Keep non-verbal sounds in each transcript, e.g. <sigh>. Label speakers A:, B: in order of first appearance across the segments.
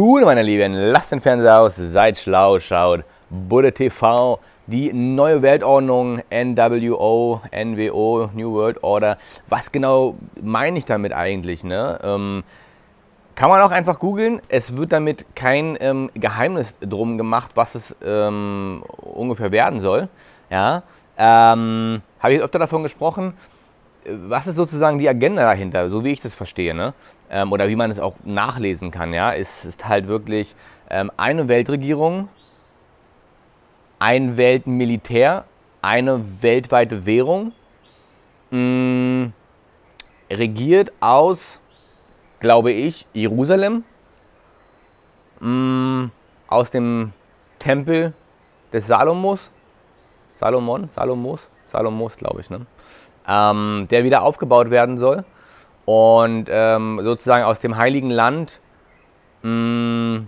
A: Gute, meine Lieben, lasst den Fernseher aus, seid schlau, schaut Budde TV, die neue Weltordnung, NWO, NWO, New World Order. Was genau meine ich damit eigentlich? Ne? Ähm, kann man auch einfach googeln. Es wird damit kein ähm, Geheimnis drum gemacht, was es ähm, ungefähr werden soll. Ja, ähm, habe ich öfter davon gesprochen. Was ist sozusagen die Agenda dahinter, so wie ich das verstehe, ne? Ähm, oder wie man es auch nachlesen kann, ja? Es ist halt wirklich ähm, eine Weltregierung, ein Weltmilitär, eine weltweite Währung, mh, mm, regiert aus, glaube ich, Jerusalem, mh, mm, aus dem Tempel des Salomos, Salomon, Salomos, Salomos, glaube ich, ne? Ähm, der wieder aufgebaut werden soll und ähm, sozusagen aus dem heiligen Land mh, mm,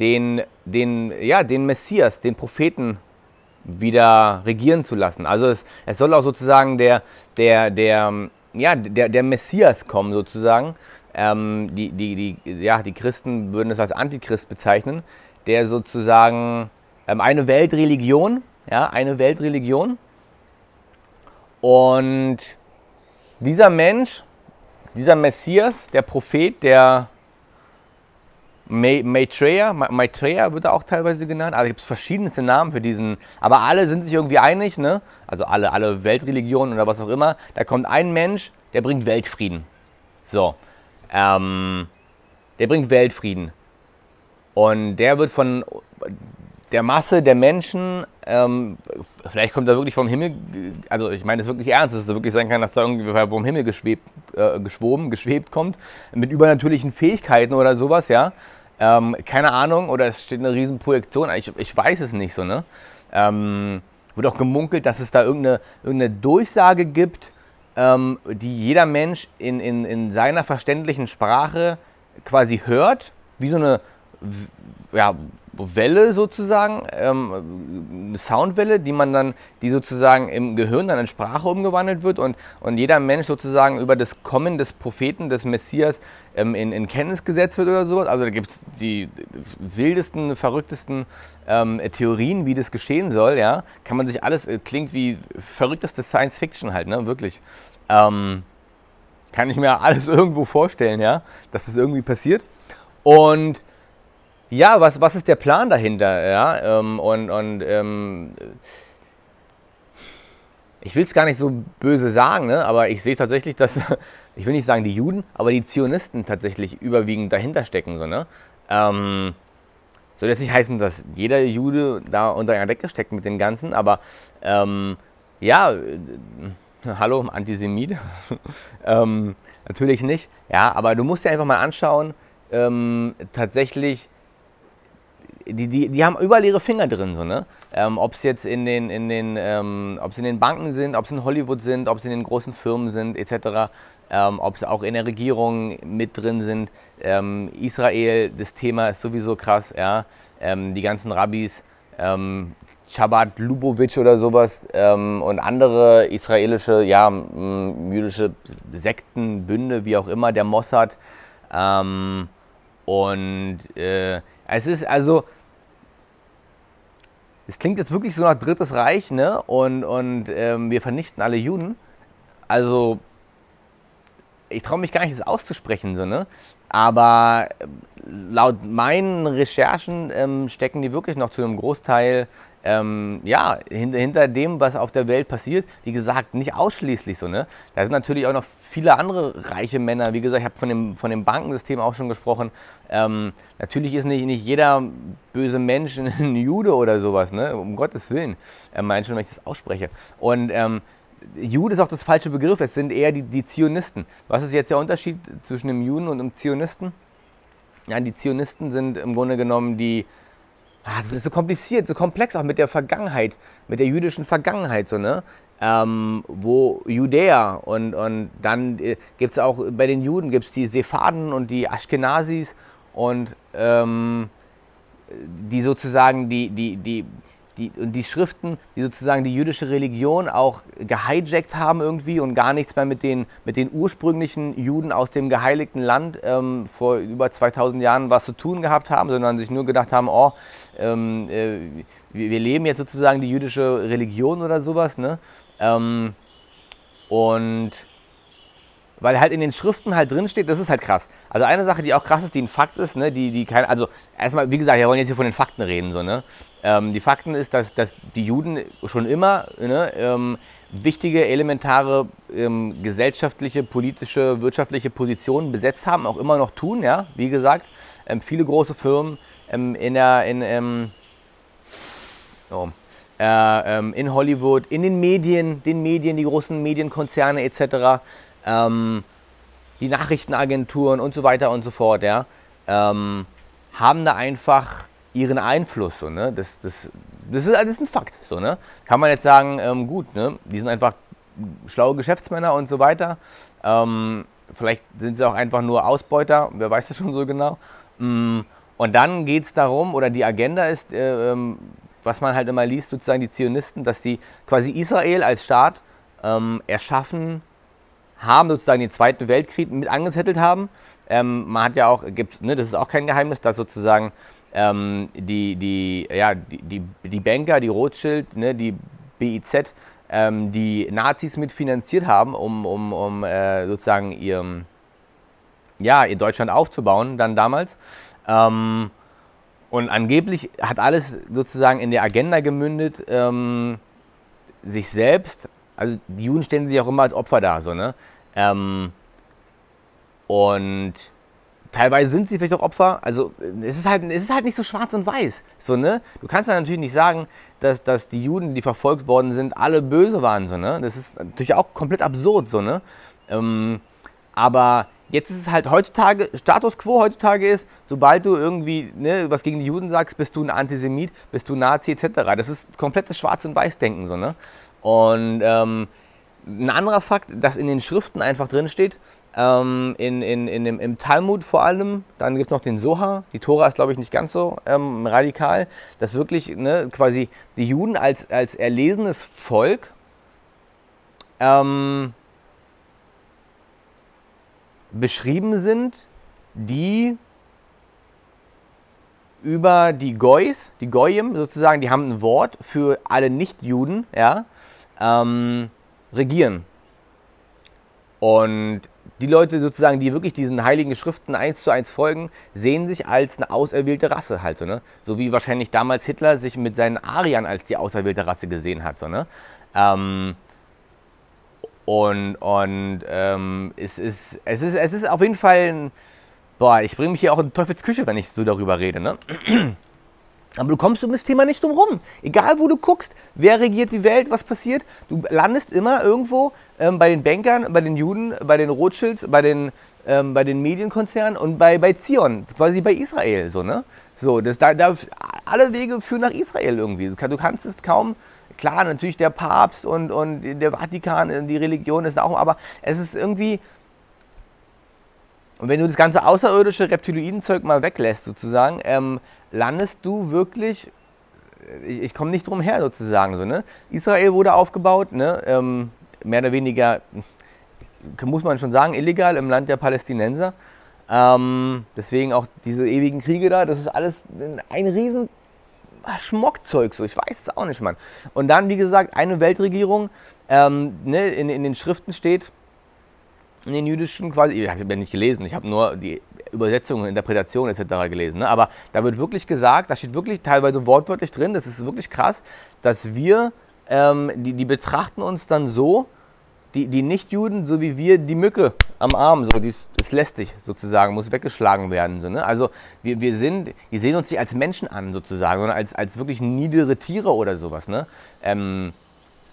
A: den, den, ja, den Messias, den Propheten wieder regieren zu lassen. Also es, es soll auch sozusagen der, der, der, ja, der, der Messias kommen sozusagen. Ähm, die, die, die, ja, die Christen würden es als Antichrist bezeichnen, der sozusagen ähm, eine Weltreligion, ja, eine Weltreligion. Und dieser Mensch, dieser Messias, der Prophet, der Maitreya, Maitreya wird er auch teilweise genannt. Also gibt es verschiedenste Namen für diesen, aber alle sind sich irgendwie einig, ne? Also alle, alle Weltreligionen oder was auch immer. Da kommt ein Mensch, der bringt Weltfrieden. So, ähm, der bringt Weltfrieden. Und der wird von der Masse der Menschen, ähm, vielleicht kommt er wirklich vom Himmel, also ich meine es wirklich ernst, dass es wirklich sein kann, dass da irgendwie vom Himmel geschwebt, äh, geschwoben, geschwebt kommt, mit übernatürlichen Fähigkeiten oder sowas, ja. Ähm, keine Ahnung, oder es steht eine riesen Projektion, ich, ich weiß es nicht so, ne? Ähm, wird auch gemunkelt, dass es da irgendeine, irgendeine Durchsage gibt, ähm, die jeder Mensch in, in, in seiner verständlichen Sprache quasi hört, wie so eine ja, Welle sozusagen, ähm, eine Soundwelle, die man dann, die sozusagen im Gehirn dann in Sprache umgewandelt wird und, und jeder Mensch sozusagen über das Kommen des Propheten, des Messias ähm, in, in Kenntnis gesetzt wird oder sowas. Also da gibt es die wildesten, verrücktesten ähm, Theorien, wie das geschehen soll, ja. Kann man sich alles, äh, klingt wie verrückteste Science Fiction halt, ne, wirklich. Ähm, kann ich mir alles <laughs> irgendwo vorstellen, ja, dass das irgendwie passiert. Und ja, was, was ist der Plan dahinter? Ja? Ähm, und und ähm, ich will es gar nicht so böse sagen, ne? aber ich sehe tatsächlich, dass, <laughs> ich will nicht sagen die Juden, aber die Zionisten tatsächlich überwiegend dahinter stecken. So, ne? Ähm, soll jetzt nicht heißen, dass jeder Jude da unter einer Decke steckt mit dem Ganzen, aber ähm, ja, äh, hallo, Antisemit. <laughs> ähm, natürlich nicht. Ja, aber du musst dir einfach mal anschauen, ähm, tatsächlich, die, die, die haben überall ihre Finger drin, so, ne? Ähm, ob es jetzt in den, in den, ähm, ob es in den Banken sind, ob es in Hollywood sind, ob es in den großen Firmen sind, etc., ähm, ob es auch in der Regierung mit drin sind. Ähm, Israel, das Thema ist sowieso krass, ja. Ähm, die ganzen Rabbis, ähm, Chabad Lubavitch oder sowas ähm, und andere israelische, ja, jüdische Sekten, Bünde, wie auch immer, der Mossad. Ähm, und äh, es ist also, es klingt jetzt wirklich so nach Drittes Reich, ne? Und, und ähm, wir vernichten alle Juden. Also, ich traue mich gar nicht, das auszusprechen, so, ne? Aber äh, laut meinen Recherchen ähm, stecken die wirklich noch zu einem Großteil ähm, ja, hinter, hinter dem, was auf der Welt passiert, wie gesagt, nicht ausschließlich so. Ne? Da sind natürlich auch noch viele andere reiche Männer. Wie gesagt, ich habe von dem, von dem Bankensystem auch schon gesprochen. Ähm, natürlich ist nicht, nicht jeder böse Mensch <laughs> ein Jude oder sowas, ne? um Gottes Willen. Ähm, mein schon, wenn ich das ausspreche. Und ähm, Jude ist auch das falsche Begriff, es sind eher die, die Zionisten. Was ist jetzt der Unterschied zwischen dem Juden und dem Zionisten? Ja, die Zionisten sind im Grunde genommen die, ah, das ist so kompliziert, so komplex auch mit der Vergangenheit, mit der jüdischen Vergangenheit, so, ne? Ähm, wo Judäa und, und dann äh, gibt es auch bei den Juden gibt es die Sephaden und die Ashkenazis und ähm, die sozusagen die, die, die, die, die Schriften, die sozusagen die jüdische Religion auch gehijackt haben irgendwie und gar nichts mehr mit den, mit den ursprünglichen Juden aus dem geheiligten Land ähm, vor über 2000 Jahren was zu tun gehabt haben, sondern sich nur gedacht haben, oh, ähm, äh, wir, wir, leben jetzt sozusagen die jüdische Religion oder sowas. Ne? Ähm, und weil halt in den Schriften halt drin steht, das ist halt krass. Also eine Sache, die auch krass ist, die ein Fakt ist, ne, die, die kein, also erstmal, wie gesagt, wir wollen jetzt hier von den Fakten reden, so, ne. Ähm, die Fakten ist, dass, dass die Juden schon immer ne, ähm, wichtige, elementare ähm, gesellschaftliche, politische, wirtschaftliche Positionen besetzt haben, auch immer noch tun, ja, wie gesagt. Ähm, viele große Firmen ähm, in der, in, ähm, oh, äh, in Hollywood, in den Medien, den Medien, die großen Medienkonzerne etc., ähm, die Nachrichtenagenturen und so weiter und so fort, ja, ähm, haben da einfach ihren Einfluss. So, ne? das, das, das, ist, das ist ein Fakt. So, ne? Kann man jetzt sagen, ähm, gut, ne? die sind einfach schlaue Geschäftsmänner und so weiter. Ähm, vielleicht sind sie auch einfach nur Ausbeuter, wer weiß das schon so genau. Mm, und dann geht es darum, oder die Agenda ist, äh, ähm, was man halt immer liest, sozusagen die Zionisten, dass sie quasi Israel als Staat ähm, erschaffen haben, sozusagen den Zweiten Weltkrieg mit angezettelt haben. Ähm, man hat ja auch, gibt, ne, das ist auch kein Geheimnis, dass sozusagen ähm, die, die, ja, die, die, die Banker, die Rothschild, ne, die BIZ, ähm, die Nazis mitfinanziert haben, um, um, um äh, sozusagen ihr, ja, ihr Deutschland aufzubauen, dann damals. Ähm, und angeblich hat alles sozusagen in der Agenda gemündet, ähm, sich selbst also die Juden stellen sich auch immer als Opfer dar, so, ne? Ähm, und teilweise sind sie vielleicht auch Opfer. Also es ist halt, es ist halt nicht so schwarz und weiß. So, ne? Du kannst dann natürlich nicht sagen, dass, dass die Juden, die verfolgt worden sind, alle böse waren. So, ne? Das ist natürlich auch komplett absurd. So, ne? Ähm, aber jetzt ist es halt heutzutage, Status quo heutzutage ist, sobald du irgendwie ne, was gegen die Juden sagst, bist du ein Antisemit, bist du Nazi etc. Das ist komplettes Schwarz- und Weiß-Denken. So, ne? Und ähm, ein anderer Fakt, dass in den Schriften einfach drin steht, ähm, in, in, in dem, im Talmud vor allem, dann gibt es noch den Soha, die Tora ist glaube ich nicht ganz so ähm, radikal, dass wirklich ne, quasi die Juden als, als erlesenes Volk ähm, beschrieben sind, die über die Goys, die Goyim sozusagen, die haben ein Wort für alle Nichtjuden, ja, ähm, regieren. Und die Leute sozusagen, die wirklich diesen heiligen Schriften eins zu eins folgen, sehen sich als eine auserwählte Rasse halt so, ne? So wie wahrscheinlich damals Hitler sich mit seinen Ariern als die auserwählte Rasse gesehen hat, so, ne? Ähm, und und ähm, es, ist, es, ist, es ist auf jeden Fall ein, boah, ich bringe mich hier auch in Teufels Küche, wenn ich so darüber rede, ne? Aber du kommst um das Thema nicht drum rum. Egal, wo du guckst, wer regiert die Welt, was passiert, du landest immer irgendwo ähm, bei den Bankern, bei den Juden, bei den Rothschilds, bei den, ähm, bei den Medienkonzernen und bei, bei Zion, quasi bei Israel. So, ne? so das, da, da, alle Wege führen nach Israel irgendwie. Du kannst es kaum, klar, natürlich der Papst und, und der Vatikan, die Religion ist auch, aber es ist irgendwie, und wenn du das ganze außerirdische Reptiloidenzeug mal weglässt, sozusagen, ähm, landest du wirklich, ich, ich komme nicht drum her sozusagen, so, ne? Israel wurde aufgebaut, ne? Ähm, mehr oder weniger, muss man schon sagen, illegal im Land der Palästinenser. Ähm, deswegen auch diese ewigen Kriege da, das ist alles ein riesen Schmockzeug, so, ich weiß es auch nicht, Mann. Und dann, wie gesagt, eine Weltregierung, ähm, ne, in, in den Schriften steht, in den jüdischen quasi, ich habe ja nicht gelesen, ich habe nur die Übersetzung, Interpretation etc. gelesen. Ne? Aber da wird wirklich gesagt, da steht wirklich teilweise wortwörtlich drin, das ist wirklich krass, dass wir, ähm, die, die betrachten uns dann so, die, die Nichtjuden, so wie wir, die Mücke am Arm, so, die ist, ist lästig sozusagen, muss weggeschlagen werden. So, ne? Also wir, wir sind, die sehen uns nicht als Menschen an sozusagen, sondern als, als wirklich niedere Tiere oder sowas. Ne? Ähm,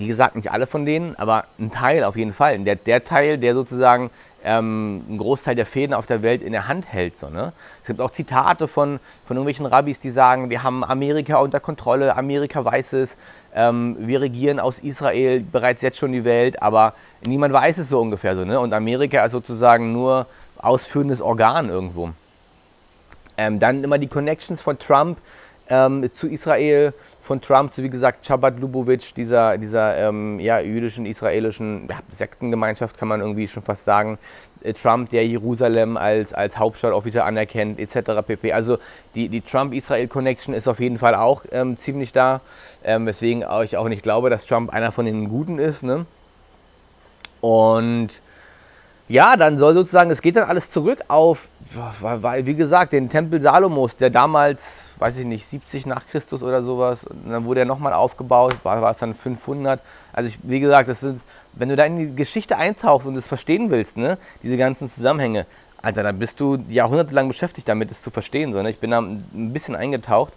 A: wie gesagt, nicht alle von denen, aber ein Teil auf jeden Fall. Der, der Teil, der sozusagen ähm, einen Großteil der Fäden auf der Welt in der Hand hält. So, ne? Es gibt auch Zitate von, von irgendwelchen Rabbis, die sagen, wir haben Amerika unter Kontrolle, Amerika weiß es, ähm, wir regieren aus Israel bereits jetzt schon die Welt, aber niemand weiß es so ungefähr so. Ne? Und Amerika ist sozusagen nur ausführendes Organ irgendwo. Ähm, dann immer die Connections von Trump ähm, zu Israel von Trump, zu wie gesagt Chabad Lubavitch, dieser, dieser ähm, ja, jüdischen, israelischen ja, Sektengemeinschaft, kann man irgendwie schon fast sagen. Äh, Trump, der Jerusalem als, als Hauptstadt offiziell anerkennt, etc. pp. Also die, die Trump-Israel-Connection ist auf jeden Fall auch ähm, ziemlich da, ähm, weswegen ich auch nicht glaube, dass Trump einer von den Guten ist. Ne? Und ja, dann soll sozusagen, es geht dann alles zurück auf, wie gesagt, den Tempel Salomos, der damals, weiß ich nicht, 70 nach Christus oder sowas, und dann wurde er nochmal aufgebaut, war, war es dann 500. Also ich, wie gesagt, das sind, wenn du da in die Geschichte eintauchst und es verstehen willst, ne, diese ganzen Zusammenhänge, Alter, dann bist du jahrhundertelang beschäftigt damit, es zu verstehen. So, ne? Ich bin da ein bisschen eingetaucht,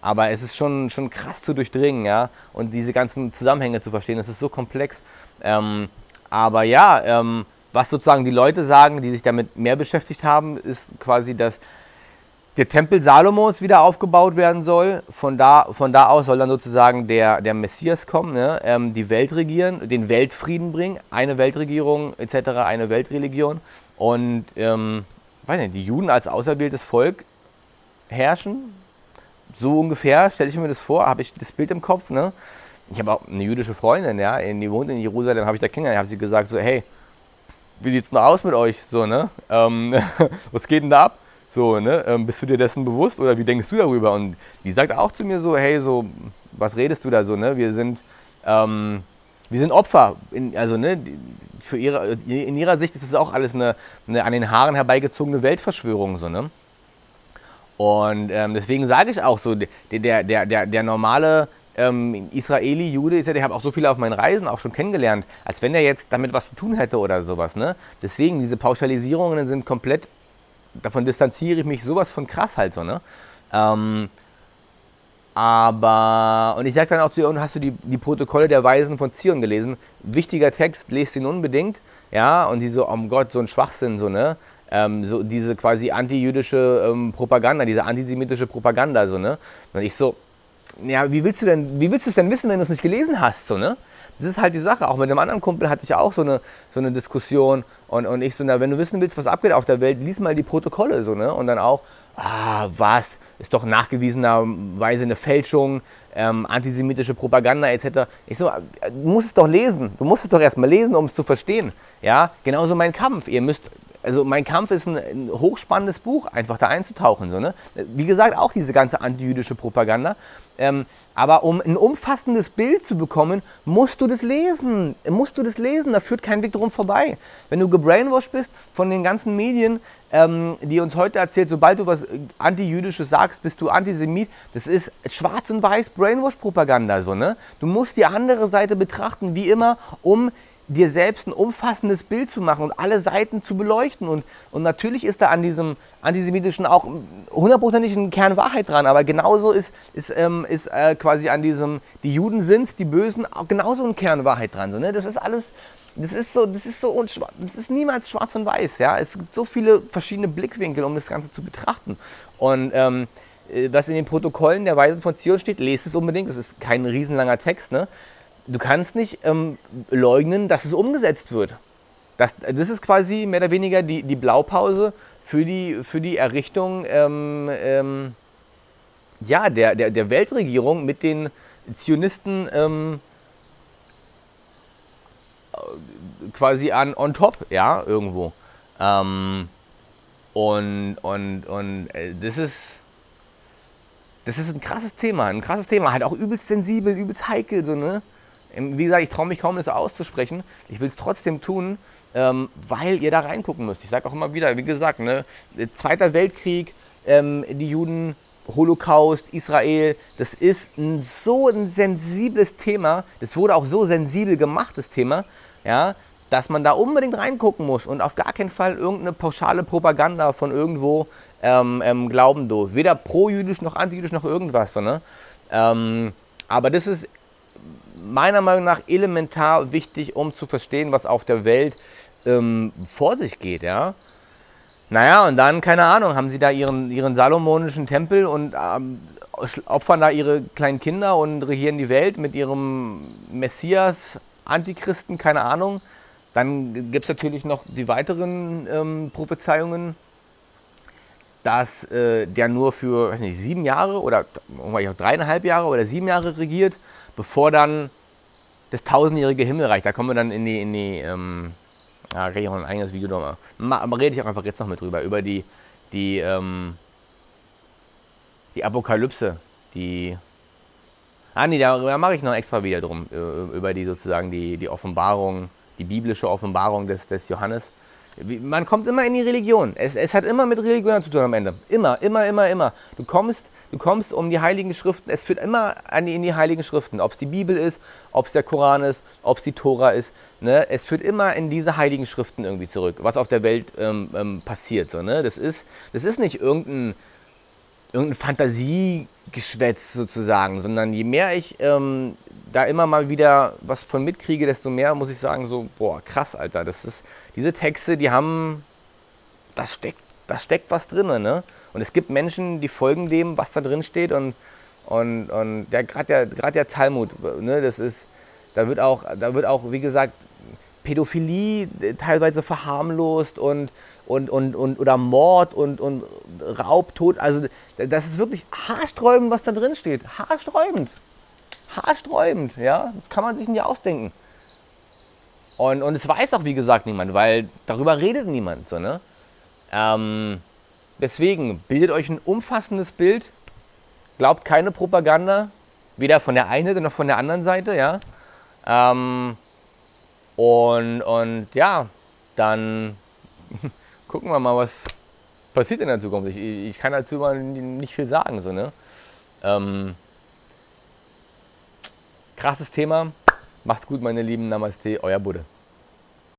A: aber es ist schon, schon krass zu durchdringen, ja, und diese ganzen Zusammenhänge zu verstehen, das ist so komplex. Ähm, aber ja, ähm, was sozusagen die Leute sagen, die sich damit mehr beschäftigt haben, ist quasi, dass der Tempel Salomos wieder aufgebaut werden soll. Von da, von da aus soll dann sozusagen der, der Messias kommen, ne? ähm, die Welt regieren, den Weltfrieden bringen, eine Weltregierung etc., eine Weltreligion. Und ähm, weiß nicht, die Juden als auserwähltes Volk herrschen. So ungefähr stelle ich mir das vor, habe ich das Bild im Kopf. Ne? Ich habe auch eine jüdische Freundin, ja, die wohnt in Jerusalem, habe ich da kennengelernt, habe sie gesagt, so, hey, wie sieht's denn aus mit euch? So, ne? Ähm, <laughs> was geht denn da ab? So, ne? Ähm, bist du dir dessen bewusst oder wie denkst du darüber? Und die sagt auch zu mir so, hey, so, was redest du da so, ne? Wir sind, ähm, wir sind Opfer. In, also, ne, für ihre, in ihrer Sicht ist es auch alles eine, eine, an den Haaren herbeigezogene Weltverschwörung, so, ne? Und ähm, deswegen sage ich auch so, der, der, der, der normale ähm, Israeli, Jude. Ich habe auch so viele auf meinen Reisen auch schon kennengelernt, als wenn er jetzt damit was zu tun hätte oder sowas. Ne? Deswegen, diese Pauschalisierungen sind komplett, davon distanziere ich mich sowas von krass halt so. Ne? Ähm, aber, und ich sage dann auch zu ihr, und hast du die, die Protokolle der Weisen von Zion gelesen? Wichtiger Text, lest ihn unbedingt. Ja, und die so, oh Gott, so ein Schwachsinn, so, ne? Ähm, so diese quasi anti-jüdische ähm, Propaganda, diese antisemitische Propaganda, so, ne? Und ich so, ja, wie willst du denn, wie willst du es denn wissen, wenn du es nicht gelesen hast, so, ne? Das ist halt die Sache. Auch mit einem anderen Kumpel hatte ich auch so eine, so eine Diskussion und, und ich so, na, wenn du wissen willst, was abgeht auf der Welt, lies mal die Protokolle, so, ne? Und dann auch, ah, was, ist doch nachgewiesenerweise eine Fälschung, ähm, antisemitische Propaganda etc. Ich so, du musst es doch lesen. Du musst es doch erstmal lesen, um es zu verstehen. Ja, genauso mein Kampf. Ihr müsst also mein Kampf ist ein, ein, hochspannendes Buch, einfach da einzutauchen. So, ne? Wie gesagt, auch diese ganze antijüdische Propaganda. Ähm, aber um ein umfassendes Bild zu bekommen, musst du das lesen. Musst du das lesen, da führt kein Weg drum vorbei. Wenn du gebrainwashed bist von den ganzen Medien, ähm, die uns heute erzählt, sobald du was Antijüdisches sagst, bist du Antisemit. Das ist schwarz und weiß Brainwash-Propaganda. So, ne? Du musst die andere Seite betrachten, wie immer, um dir selbst ein umfassendes Bild zu machen und alle Seiten zu beleuchten. Und, und natürlich ist da an diesem antisemitischen auch hundertprozentig ein Kern Wahrheit dran, aber genauso ist, ist, ähm, ist äh, quasi an diesem, die Juden sind die Bösen, auch genauso ein Kern Wahrheit dran. So, ne? Das ist alles, das ist so, das ist so, das ist niemals schwarz und weiß. Ja? Es gibt so viele verschiedene Blickwinkel, um das Ganze zu betrachten. Und ähm, äh, was in den Protokollen der Weisen von Zion steht, lest es unbedingt. Das ist kein riesenlanger Text, ne? Du kannst nicht ähm, leugnen, dass es umgesetzt wird. Das, das ist quasi mehr oder weniger die, die Blaupause für die, für die Errichtung ähm, ähm, ja, der, der, der Weltregierung mit den Zionisten ähm, quasi an on top, ja, irgendwo. Ähm, und und, und äh, das ist das ist ein krasses Thema, ein krasses Thema, halt auch übelst sensibel, übelst heikel, so, ne? Wie gesagt, ich traue mich kaum, das auszusprechen. Ich will es trotzdem tun, ähm, weil ihr da reingucken müsst. Ich sage auch immer wieder, wie gesagt, ne, Zweiter Weltkrieg, ähm, die Juden, Holocaust, Israel, das ist ein, so ein sensibles Thema. Das wurde auch so sensibel gemacht, das Thema, ja, dass man da unbedingt reingucken muss und auf gar keinen Fall irgendeine pauschale Propaganda von irgendwo ähm, ähm glauben du. Weder pro-jüdisch noch anti-jüdisch noch irgendwas. So, ne? Ähm, aber das ist meiner Meinung nach elementar wichtig, um zu verstehen, was auf der Welt ähm, vor sich geht. Ja? Naja, und dann, keine Ahnung, haben sie da ihren, ihren salomonischen Tempel und ähm, opfern da ihre kleinen Kinder und regieren die Welt mit ihrem Messias, Antichristen, keine Ahnung. Dann gibt es natürlich noch die weiteren ähm, Prophezeiungen. dass äh, der nur für, weiß nicht, sieben Jahre oder auch dreieinhalb Jahre oder sieben Jahre regiert, bevor dann das tausendjährige Himmelreich, da kommen wir dann in die, in die ähm, ja, rede ich auch ein eigenes Video drüber, aber rede ich auch einfach jetzt noch mit drüber, über die, die, ähm, die Apokalypse, die, ah nee, da, da mache ich noch extra Video drum, äh, über die sozusagen die, die Offenbarung, die biblische Offenbarung des, des Johannes. Man kommt immer in die Religion. Es, es hat immer mit Religion zu tun am Ende. Immer, immer, immer, immer. Du kommst, du kommst um die Heiligen Schriften. Es führt immer an die, in die Heiligen Schriften. Ob es die Bibel ist, ob es der Koran ist, ob es die Tora ist. Ne? Es führt immer in diese Heiligen Schriften irgendwie zurück, was auf der Welt ähm, ähm, passiert. So, ne? das, ist, das ist nicht irgendein, irgendein Fantasiegeschwätz sozusagen, sondern je mehr ich ähm, da immer mal wieder was von mitkriege, desto mehr muss ich sagen, so, boah, krass, Alter. Das ist, diese Texte, die haben, das steckt, da steckt was drin, ne? Und es gibt Menschen, die folgen dem, was da drin steht und, und, und der, gerade der, grad der Talmud, ne, das ist, da wird auch, da wird auch, wie gesagt, Pädophilie teilweise verharmlost und, und, und, und oder Mord und, und Raub, Tod. Also das ist wirklich haarsträubend, was da drin steht. Haarsträubend haarsträubend, ja. Das kann man sich nicht ausdenken. Und, und es weiß auch, wie gesagt, niemand, weil darüber redet niemand. So, ne? Ähm, deswegen, bildet euch ein umfassendes Bild. Glaubt keine Propaganda, weder von der einen noch von der anderen Seite, ja. Ähm, und, und ja, dann <laughs> gucken wir mal, was passiert in der Zukunft. Ich, ich kann dazu mal nicht viel sagen, so, ne? Ähm, Krasses Thema. Macht's gut, meine Lieben. Namaste, euer Budde.